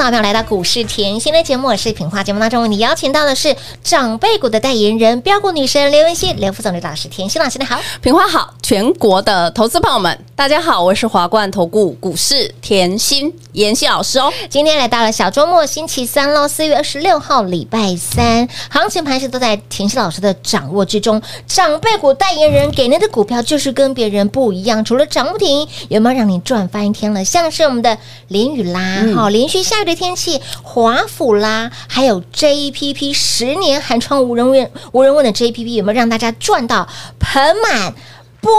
投资好朋友来到股市甜心的节目，我是品花。节目当中为你邀请到的是长辈股的代言人标股女神刘文熙、刘副总、刘老师、甜心老师，你好，品花好，全国的投资朋友们，大家好，我是华冠投顾股市甜心妍希老师哦。今天来到了小周末，星期三喽，四月二十六号，礼拜三，行情盘势都在甜心老师的掌握之中。长辈股代言人给您的股票就是跟别人不一样，除了涨不停，有没有让你赚翻一天了？像是我们的联宇啦，好、嗯，连续下雨。的天气，华府啦，还有 JPP 十年寒窗无人问，无人问的 JPP 有没有让大家赚到盆满钵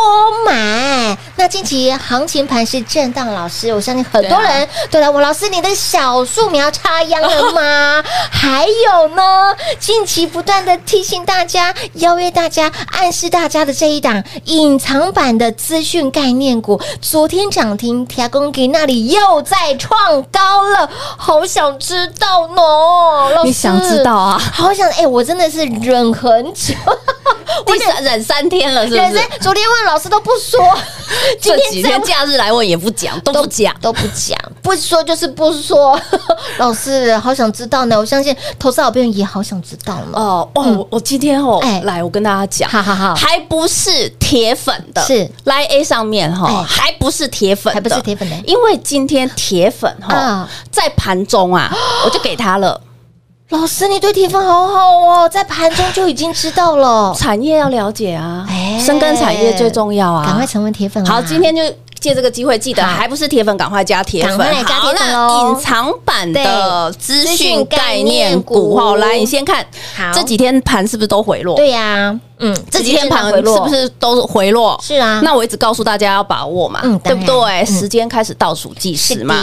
满？那近期行情盘是震荡，老师，我相信很多人都来问老师，你的小树苗插秧了吗？还有呢，近期不断的提醒大家、邀约大家、暗示大家的这一档隐藏版的资讯概念股，昨天涨停，天公给那里又在创高了，好想知道呢，老师，你想知道啊？好想，哎、欸，我真的是忍很久，我忍忍三天了，是不是？昨天。问老师都不说，今 天这几天假日来问也不讲，都不讲，都不讲，不说就是不说。老师好想知道呢，我相信投资好朋友也好想知道呢。哦哦，嗯、我今天哦，哎、来我跟大家讲，好好好，还不是铁粉的，是 Line A 上面哈、哦，还不是铁粉，还不是铁粉的，因为今天铁粉哈、哦，在盘中啊，我就给他了。老师，你对铁粉好好哦，在盘中就已经知道了。产业要了解啊，深耕产业最重要啊，赶快成为铁粉。好，今天就借这个机会，记得还不是铁粉，赶快加铁粉。加铁粉隐藏版的资讯概念股，好，来，你先看，这几天盘是不是都回落？对呀，嗯，这几天盘是不是都回落？是啊，那我一直告诉大家要把握嘛，对不对？时间开始倒数计时嘛，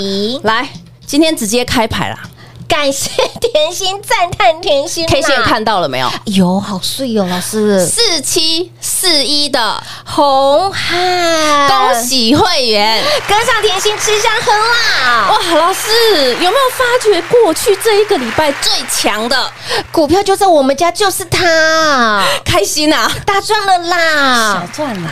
来，今天直接开牌啦。感谢甜心，赞叹甜心，K 线看到了没有？有，好碎哦，老师，四七四一的红汉，恭喜会员跟上甜心吃香喝辣。哇，老师有没有发觉过去这一个礼拜最强的股票就在我们家，就是它，开心啊，大赚了啦，小赚啦。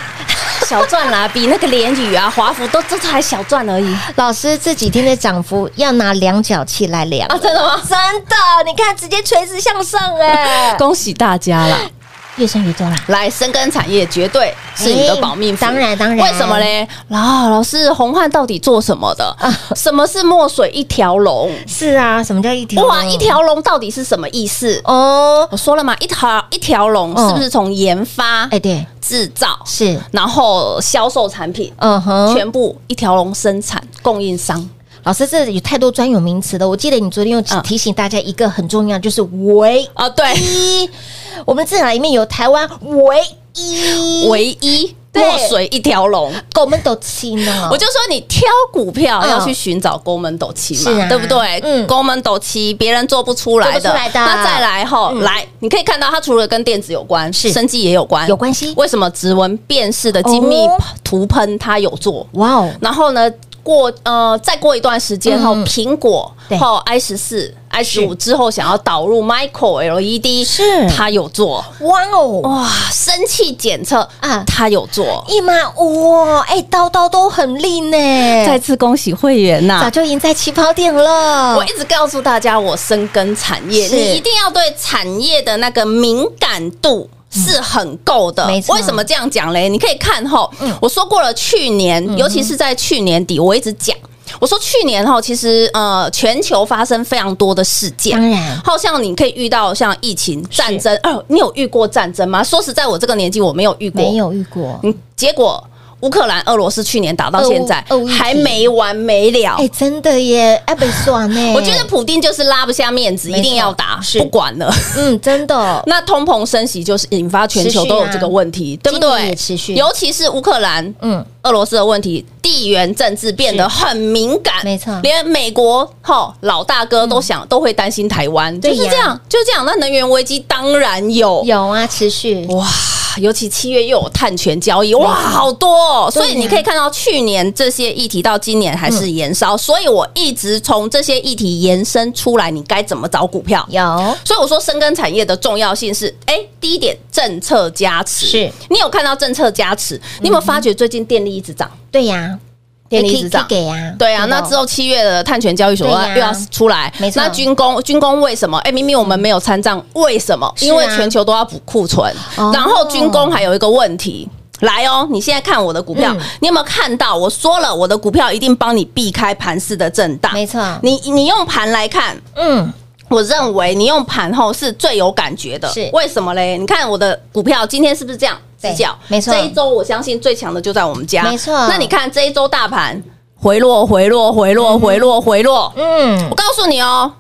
小赚啦，比那个联宇啊、华孚都这才小赚而已。老师这几天的涨幅要拿量角器来量啊？真的吗？真的，你看直接垂直向上哎！恭喜大家啦！越升越多啦！来，深耕产业绝对是你的保命符。当然当然，为什么嘞？老老师，红汉到底做什么的？什么是墨水一条龙？是啊，什么叫一条？哇，一条龙到底是什么意思？哦，我说了嘛，一条一条龙是不是从研发？哎，对，制造是，然后销售产品，嗯哼，全部一条龙生产供应商。老师，这有太多专有名词了。我记得你昨天又提醒大家一个很重要，就是唯啊，对，我们这里面有台湾唯一，唯一。墨水一条龙，沟门斗七呢？我就说你挑股票要去寻找沟门斗七嘛，对不对？嗯，沟门斗七别人做不出来的。那再来后来，你可以看到它除了跟电子有关，是生技也有关，有关系。为什么指纹辨识的精密涂喷它有做？哇哦！然后呢？过呃，再过一段时间后，苹果后 i 十四、i 十五之后，想要导入 micro LED，是它有做。哇哦，哇，生气检测啊，它有做。一妈哇，哎，刀刀都很利呢。再次恭喜会员呐，早就赢在起跑点了。我一直告诉大家，我深耕产业，你一定要对产业的那个敏感度。是很够的，没错。为什么这样讲嘞？你可以看哈，我说过了，去年，尤其是在去年底，我一直讲，我说去年哈，其实呃，全球发生非常多的事件，当然，好像你可以遇到像疫情、战争，哦，你有遇过战争吗？说实在，我这个年纪我没有遇过，没有遇过，嗯，结果。乌克兰、俄罗斯去年打到现在还没完没了，哎，真的耶，哎，被算呢。我觉得普丁就是拉不下面子，一定要打，不管了。嗯，真的。那通膨升息就是引发全球都有这个问题，对不对？持续，尤其是乌克兰、嗯，俄罗斯的问题，地缘政治变得很敏感，没错。连美国哈老大哥都想都会担心台湾，就是这样，就这样。那能源危机当然有，有啊，持续哇。尤其七月又有碳权交易，哇，好多哦！所以你可以看到，去年这些议题到今年还是延烧，所以我一直从这些议题延伸出来，你该怎么找股票？有，所以我说深耕产业的重要性是，哎，第一点，政策加持，是你有看到政策加持？你有没有发觉最近电力一直涨？对呀。电力一直涨，给啊，对啊，那之后七月的碳权交易所又要出来，没错。那军工，军工为什么？哎，明明我们没有参战，为什么？因为全球都要补库存，然后军工还有一个问题，来哦，你现在看我的股票，你有没有看到？我说了，我的股票一定帮你避开盘势的震荡，没错。你你用盘来看，嗯。我认为你用盘后是最有感觉的，是为什么嘞？你看我的股票今天是不是这样直角？没错，这一周我相信最强的就在我们家，没错。那你看这一周大盘回落，回落，回落，回落，回落。嗯，我告诉你哦，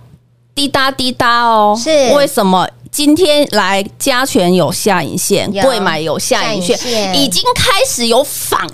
滴答滴答哦，是为什么？今天来加权有下影线，贵买有下影线，已经开始有反。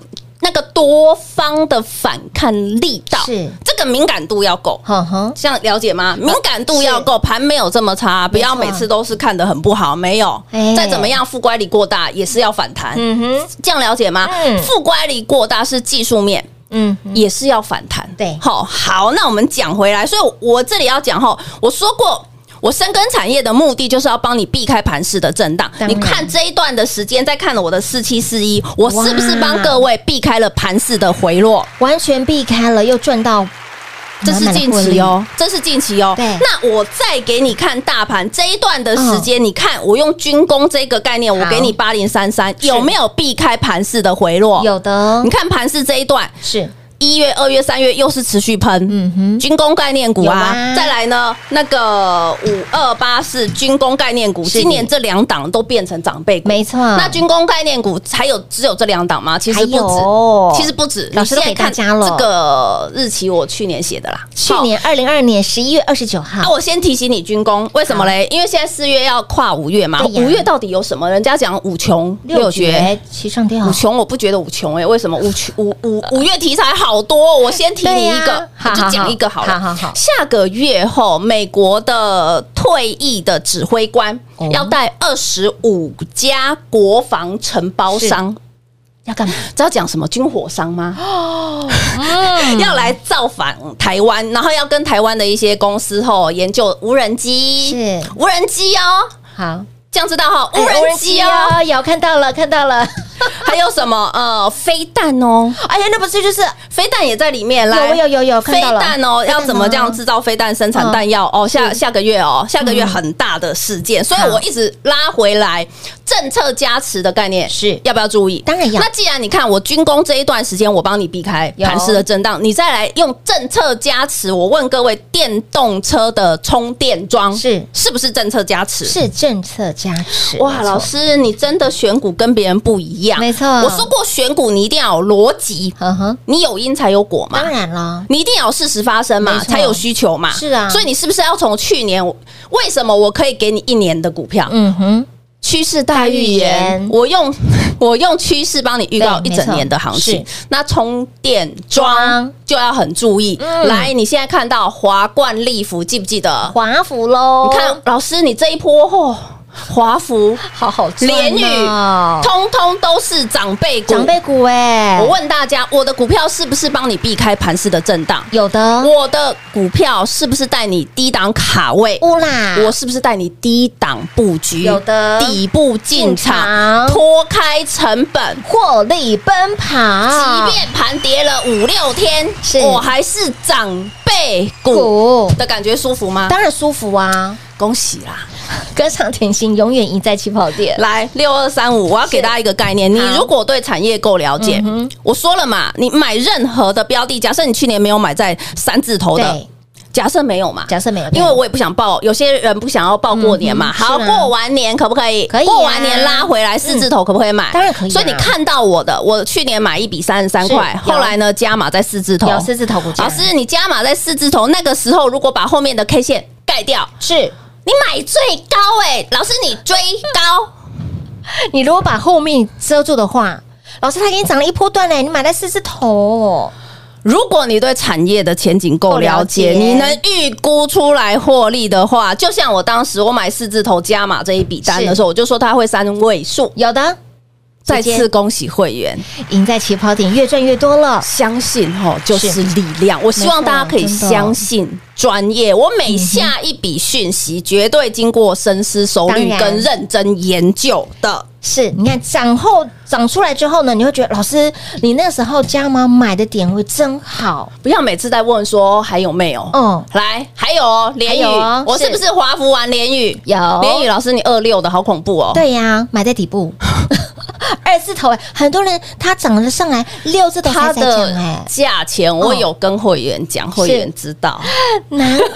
那个多方的反抗力道，是。这个敏感度要够，呵呵，这样了解吗？敏感度要够，盘没有这么差，不要每次都是看得很不好，没有，再怎么样，负乖离过大也是要反弹，嗯哼，这样了解吗？负乖离过大是技术面，嗯，也是要反弹，对，好，好，那我们讲回来，所以我这里要讲哈，我说过。我深耕产业的目的就是要帮你避开盘势的震荡。你看这一段的时间，再看了我的四七四一，我是不是帮各位避开了盘势的回落？完全避开了，又赚到。这是近期哦，这是近期哦。对，那我再给你看大盘这一段的时间，你看我用军工这个概念，我给你八零三三，有没有避开盘势的回落？有的。你看盘势这一段是。一月、二月、三月又是持续喷，嗯哼，军工概念股啊，再来呢，那个五二八四军工概念股，今年这两档都变成长辈股，没错。那军工概念股还有只有这两档吗？其实不止，其实不止。老师都给大家了，这个日期我去年写的啦，去年二零二二年十一月二十九号。那我先提醒你军工，为什么嘞？因为现在四月要跨五月嘛，五月到底有什么？人家讲五穷六绝七上吊，五穷我不觉得五穷哎，为什么五穷五五五月题材好？好多，我先提你一个，就讲一个好了。好好好，下个月后，美国的退役的指挥官要带二十五家国防承包商，要干嘛？知道讲什么军火商吗？哦，要来造访台湾，然后要跟台湾的一些公司吼研究无人机，是无人机哦。好。这样知道哈，无人机哦，有看到了，看到了，还有什么呃，飞弹哦，哎呀，那不是就是飞弹也在里面，啦有有有有，飞弹哦，要怎么这样制造飞弹、生产弹药哦？下下个月哦，下个月很大的事件，所以我一直拉回来，政策加持的概念是要不要注意？当然要。那既然你看我军工这一段时间，我帮你避开盘势的震荡，你再来用政策加持。我问各位，电动车的充电桩是是不是政策加持？是政策加持。哇，老师，你真的选股跟别人不一样。没错，我说过选股你一定要有逻辑，你有因才有果嘛。当然了，你一定要有事实发生嘛，才有需求嘛。是啊，所以你是不是要从去年？为什么我可以给你一年的股票？嗯哼。趋势大预言，我用 我用趋势帮你预告一整年的行情。那充电桩就要很注意。嗯、来，你现在看到华冠、力福，记不记得华福喽？你看老师，你这一波嚯！哦华福好好联宇，通通都是长辈股，长辈股哎！我问大家，我的股票是不是帮你避开盘势的震荡？有的。我的股票是不是带你低档卡位？乌啦！我是不是带你低档布局？有的。底部进场，脱开成本，获利奔跑。即便盘跌了五六天，我还是长辈股的感觉舒服吗？当然舒服啊！恭喜啦！跟上甜心，永远赢在起跑点。来六二三五，我要给大家一个概念：你如果对产业够了解，嗯、我说了嘛，你买任何的标的，假设你去年没有买在三字头的，假设没有嘛，假设没有，因为我也不想报，有些人不想要报过年嘛。嗯、好，过完年可不可以？可以、啊。过完年拉回来四字头，可不可以买？当然可以、啊。所以你看到我的，我去年买一笔三十三块，后来呢加码在四字头，四字头股价。老师，你加码在四字头，那个时候如果把后面的 K 线盖掉，是。你买最高哎、欸，老师你追高，你如果把后面遮住的话，老师他给你涨了一波段嘞，你买在四字头。如果你对产业的前景够了解，了解你能预估出来获利的话，就像我当时我买四字头加码这一笔单的时候，我就说它会三位数，有的。再次恭喜会员，赢在起跑点，越赚越多了。相信吼就是力量，我希望大家可以相信专业。我每下一笔讯息，绝对经过深思熟虑跟认真研究的。是，你看涨后涨出来之后呢，你会觉得老师，你那时候加码买的点位真好。不要每次在问说还有没有？嗯，来，还有哦，联宇，我是不是华福玩联宇？有联宇老师，你二六的好恐怖哦。对呀，买在底部。二字头哎，很多人他涨了上来六字头才在讲哎，价钱我有跟会员讲，会员知道，难怪。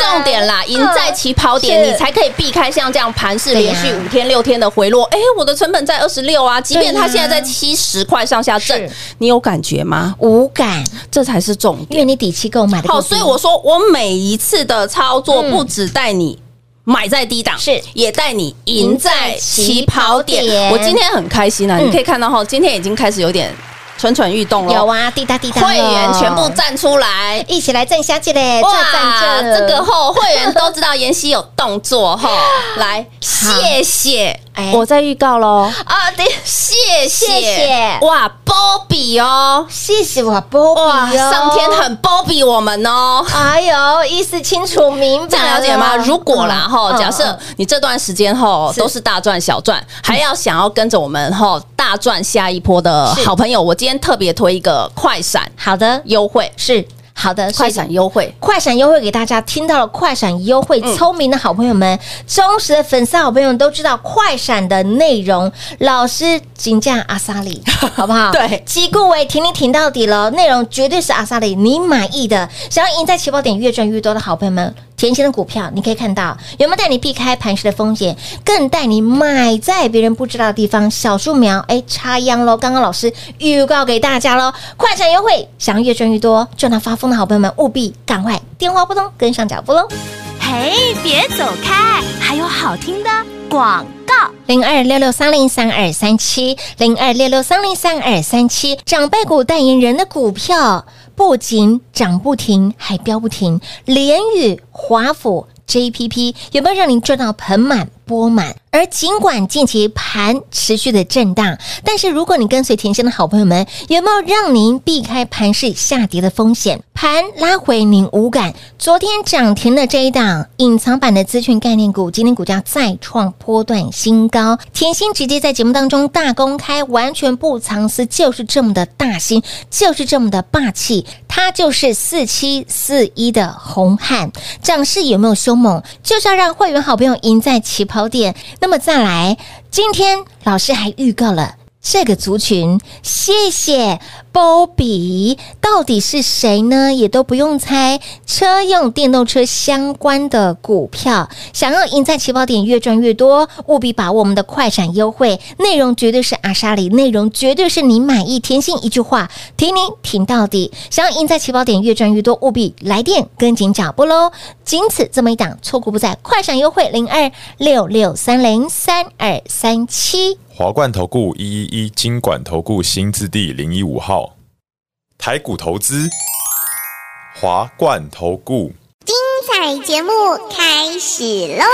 重点啦，赢在起跑点，你才可以避开像这样盘势连续五天六天的回落。哎，我的成本在二十六啊，即便它现在在七十块上下震，你有感觉吗？无感，这才是重点，因为你底气够买的好，所以我说我每一次的操作不只带你。买在低档是，也带你赢在起跑点。我今天很开心啊！你可以看到哈，今天已经开始有点蠢蠢欲动了。有啊，滴答滴答，会员全部站出来，一起来站下去嘞！哇，这个后会员都知道妍希有动作哈，来，谢谢。我在预告喽啊！对，谢谢。哇，波比哦，谢谢哇波比哦，上天很波比我们哦。哎呦，意思清楚明白，这样了解吗？如果啦哈，假设你这段时间后都是大赚小赚，还要想要跟着我们后大赚下一波的好朋友，我今天特别推一个快闪，好的。优惠。是。好的，快闪优惠，快闪优惠给大家听到了。快闪优惠，聪明的好朋友们，忠实的粉丝好朋友们都知道快闪的内容。老师请叫阿萨里，好不好？对，吉固伟挺你挺到底了，内容绝对是阿萨里你满意的。想要赢在起跑点，越赚越多的好朋友们。甜心的股票，你可以看到有没有带你避开盘势的风险，更带你买在别人不知道的地方。小树苗，哎，插秧喽！刚刚老师预告给大家喽，快闪优惠，想要越赚越多，赚到发疯的好朋友们，务必赶快电话拨通，跟上脚步喽！嘿，别走开，还有好听的广告，零二六六三零三二三七，零二六六三零三二三七，长辈股代言人的股票。不仅涨不停，还飙不停。联宇、华府、JPP 有没有让您赚到盆满波满？而尽管近期盘持续的震荡，但是如果你跟随甜心的好朋友们，有没有让您避开盘势下跌的风险？盘拉回您无感。昨天涨停的这一档隐藏版的资讯概念股，今天股价再创波段新高。甜心直接在节目当中大公开，完全不藏私，就是这么的大心，就是这么的霸气。它就是四七四一的红汉，涨势有没有凶猛？就是要让会员好朋友赢在起跑。考点。那么再来，今天老师还预告了。这个族群，谢谢波比，到底是谁呢？也都不用猜，车用电动车相关的股票，想要赢在起跑点，越赚越多，务必把握我们的快闪优惠，内容绝对是阿莎里，内容绝对是你满意，甜心一句话，听您听到底，想要赢在起跑点，越赚越多，务必来电跟紧脚步喽！仅此这么一档，错过不再，快闪优惠零二六六三零三二三七。华冠投顾一一一金管投顾新字第零一五号，台股投资，华冠投顾，精彩节目开始喽！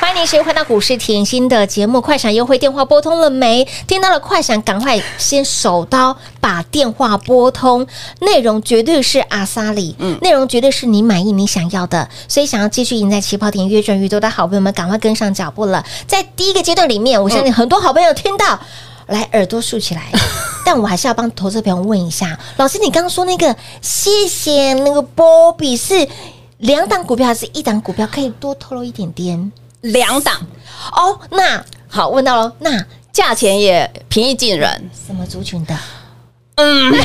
欢迎您，谁回到股市甜心的节目？快闪优惠电话拨通了没？听到了快闪，赶快先手刀把电话拨通。内容绝对是阿萨里，嗯，内容绝对是你满意、你想要的。所以想要继续赢在起跑点，越赚越多的好朋友们，赶快跟上脚步了。在第一个阶段里面，我相信很多好朋友听到，嗯、来耳朵竖起来。但我还是要帮投资朋友问一下，老师，你刚刚说那个谢谢那个波比是两档股票还是一档股票？可以多透露一点点。两档哦，那好，问到了，那价钱也平易近人，什么族群的？嗯，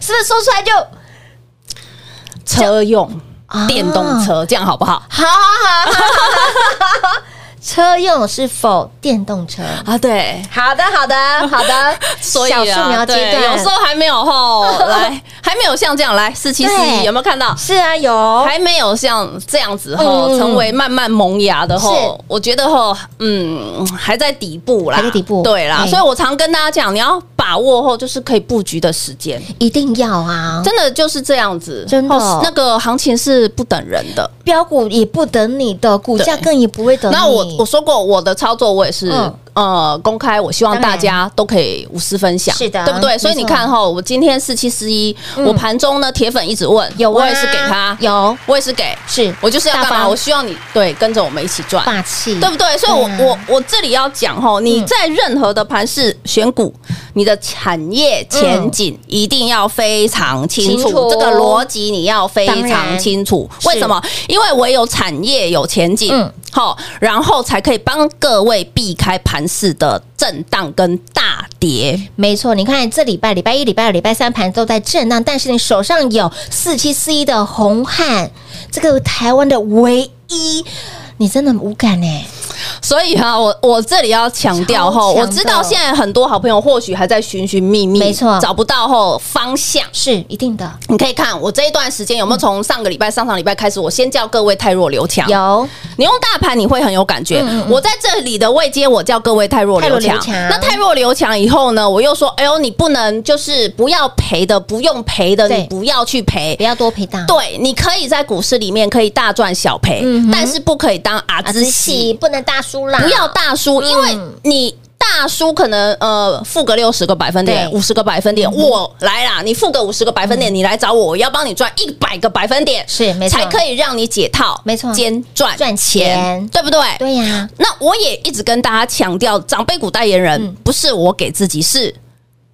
是不是说出来就车用电动车，这样好不好？好好好。车用是否电动车啊？对，好的，好的，好的。所以啊，小树苗阶段，有时候还没有吼 来，还没有像这样来四七四一，有没有看到？是啊，有，还没有像这样子后成为慢慢萌芽的吼，我觉得吼嗯还在底部啦，还在底部。对啦，所以我常跟大家讲，你要把握后就是可以布局的时间，一定要啊！真的就是这样子，真的，那个行情是不等人的，标股也不等你的，股价更也不会等你。那我。我说过我的操作，我也是。嗯呃，公开，我希望大家都可以无私分享，是的，对不对？所以你看哈，我今天四七四一，我盘中呢，铁粉一直问，有，我也是给他，有，我也是给，是我就是要干嘛？我希望你对跟着我们一起赚，霸气，对不对？所以，我我我这里要讲哈，你在任何的盘市选股，你的产业前景一定要非常清楚，这个逻辑你要非常清楚。为什么？因为唯有产业有前景，好，然后才可以帮各位避开盘。盘势的震荡跟大跌，没错。你看这礼拜礼拜一、礼拜二、礼拜三盘都在震荡，但是你手上有四七四一的红汉，这个台湾的唯一，你真的无感呢。所以哈，我我这里要强调哈，我知道现在很多好朋友或许还在寻寻觅觅，没错，找不到后方向是一定的。你可以看我这一段时间有没有从上个礼拜、上上礼拜开始，我先叫各位太弱留强。有，你用大盘你会很有感觉。我在这里的位阶，我叫各位太弱留强。那太弱留强以后呢，我又说，哎呦，你不能就是不要赔的，不用赔的，你不要去赔，不要多赔大。对，你可以在股市里面可以大赚小赔，但是不可以当阿兹西，不能大叔啦，不要大叔，因为你大叔可能呃负个六十个百分点，五十个百分点，我来啦，你负个五十个百分点，你来找我，我要帮你赚一百个百分点，是没错，才可以让你解套，没错，兼赚赚钱，对不对？对呀。那我也一直跟大家强调，长辈股代言人不是我给自己，是。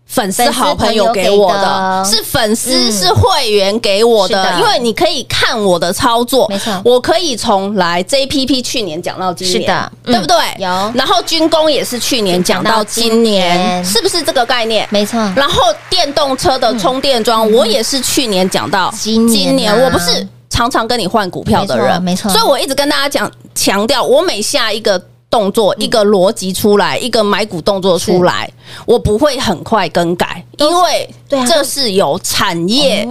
粉丝好朋友给我的，是粉丝是会员给我的，因为你可以看我的操作，没错，我可以从来 JPP 去年讲到今年，是的，对不对？有，然后军工也是去年讲到今年，是不是这个概念？没错。然后电动车的充电桩，我也是去年讲到今年，我不是常常跟你换股票的人，没错。所以我一直跟大家讲强调，我每下一个。动作一个逻辑出来，一个买股动作出来，我不会很快更改，因为这是有产业。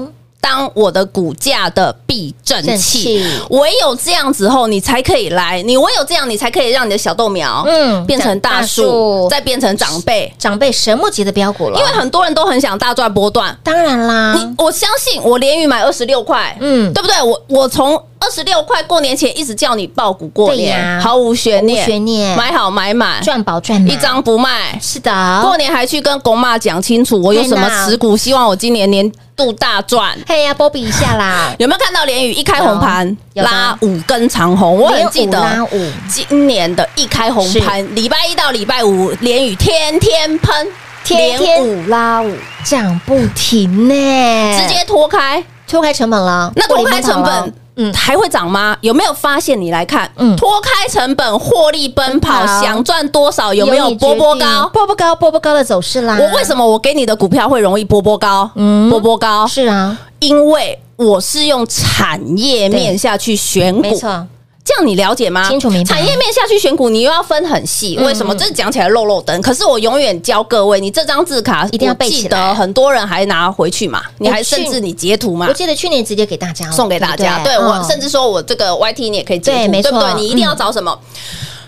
当我的股价的避震器，唯有这样子后，你才可以来。你唯有这样，你才可以让你的小豆苗，嗯，变成大树，再变成长辈，长辈神木级的标股了。因为很多人都很想大赚波段，当然啦。你我相信，我连雨买二十六块，嗯，对不对？我我从二十六块过年前一直叫你爆股过年，毫无悬念，悬念，买好买满，赚饱赚满，一张不卖。是的，过年还去跟公妈讲清楚，我有什么持股，希望我今年年。度大赚，嘿呀，波比一下啦！有没有看到连宇一开红盘拉五根长红？我很记得，今年的一开红盘，礼拜一到礼拜五，连宇天天喷，天天五。拉五涨不停呢，直接脱开。脱开成本了。那脱开成本嗯，还会涨吗？有没有发现？你来看，嗯，脱开成本，获利奔跑，想赚多少？有没有波波高？波波高，波波高的走势啦。我为什么我给你的股票会容易波波高？嗯，波波高是啊，因为我是用产业面下去选股，没错。这样你了解吗？清楚明白。产业面下去选股，你又要分很细。为什么？这讲起来漏漏灯。可是我永远教各位，你这张字卡一定要背起来。很多人还拿回去嘛？你还甚至你截图嘛？我记得去年直接给大家送给大家。对我甚至说我这个 YT 你也可以截图，对不对？你一定要找什么？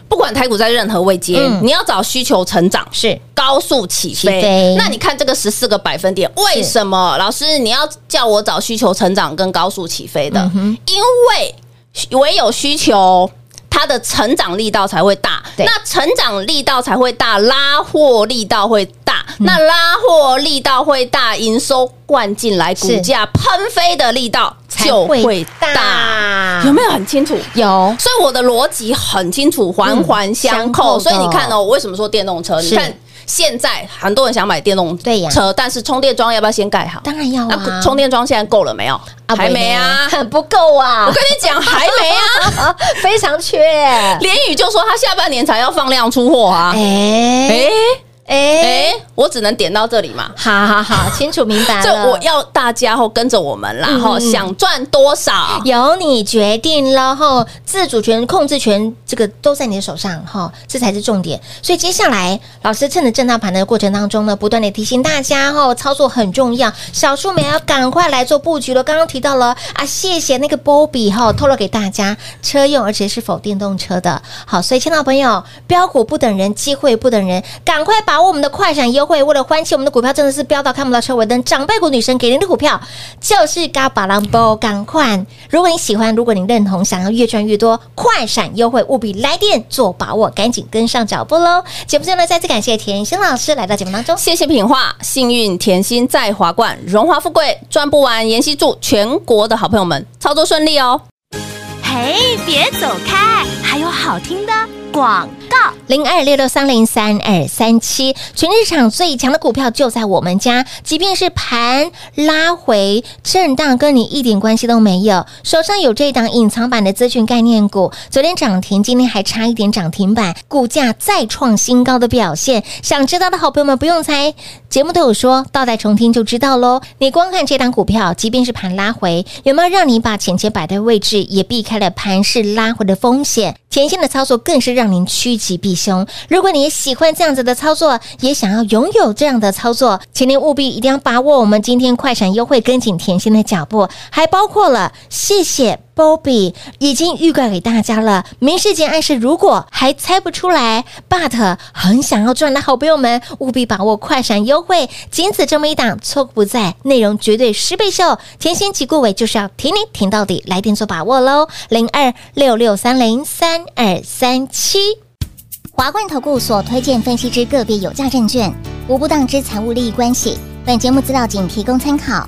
不管台股在任何位阶，你要找需求成长是高速起飞。那你看这个十四个百分点，为什么老师你要叫我找需求成长跟高速起飞的？因为。唯有需求，它的成长力道才会大。那成长力道才会大，拉货力道会大。嗯、那拉货力道会大，营收灌进来，股价喷飞的力道就会大。大有没有很清楚？有。所以我的逻辑很清楚，环环相扣。嗯、所以你看哦，我为什么说电动车？你看。现在很多人想买电动车，对呀，但是充电桩要不要先盖好？当然要啊。充电桩现在够了没有？还没啊，很不够啊。我跟你讲，还没啊，非常缺。连宇就说他下半年才要放量出货啊。哎哎。哎哎，我只能点到这里嘛。好好好，清楚明白了。就我要大家后跟着我们，然后想赚多少由你决定，然后自主权、控制权这个都在你的手上哈，这才是重点。所以接下来，老师趁着震荡盘的过程当中呢，不断的提醒大家哈，操作很重要，小数们要赶快来做布局了。刚刚提到了啊，谢谢那个波比哈，透露给大家车用，而且是否电动车的。好，所以亲爱的朋友，标股不等人，机会不等人，赶快把。我们的快闪优惠，为了欢庆我们的股票真的是飙到看不到车尾灯，长辈股女神给您的股票就是嘎巴朗波，赶快！如果你喜欢，如果你认同，想要越赚越多，快闪优惠务必来电做把握，赶紧跟上脚步喽！节目最后呢，再次感谢甜心老师来到节目当中，谢谢品画，幸运甜心在华冠，荣华富贵赚不完，妍希祝全国的好朋友们操作顺利哦！嘿，别走开，还有好听的广。告零二六六三零三二三七，全市场最强的股票就在我们家，即便是盘拉回震荡，跟你一点关系都没有。手上有这档隐藏版的资讯概念股，昨天涨停，今天还差一点涨停板，股价再创新高的表现。想知道的好朋友们不用猜，节目都有说，倒带重听就知道喽。你光看这档股票，即便是盘拉回，有没有让你把钱钱摆对位置，也避开了盘势拉回的风险？甜心的操作更是让您趋。吉避凶。如果你也喜欢这样子的操作，也想要拥有这样的操作，请您务必一定要把握我们今天快闪优惠，跟紧甜心的脚步，还包括了谢谢 Bobby 已经预告给大家了。明示间暗示，如果还猜不出来，but 很想要赚的好朋友们，务必把握快闪优惠，仅此这么一档，错过不再，内容绝对十倍秀。甜心及顾伟就是要听你听到底，来电做把握喽，零二六六三零三二三七。华冠投顾所推荐分析之个别有价证券，无不当之财务利益关系。本节目资料仅提供参考，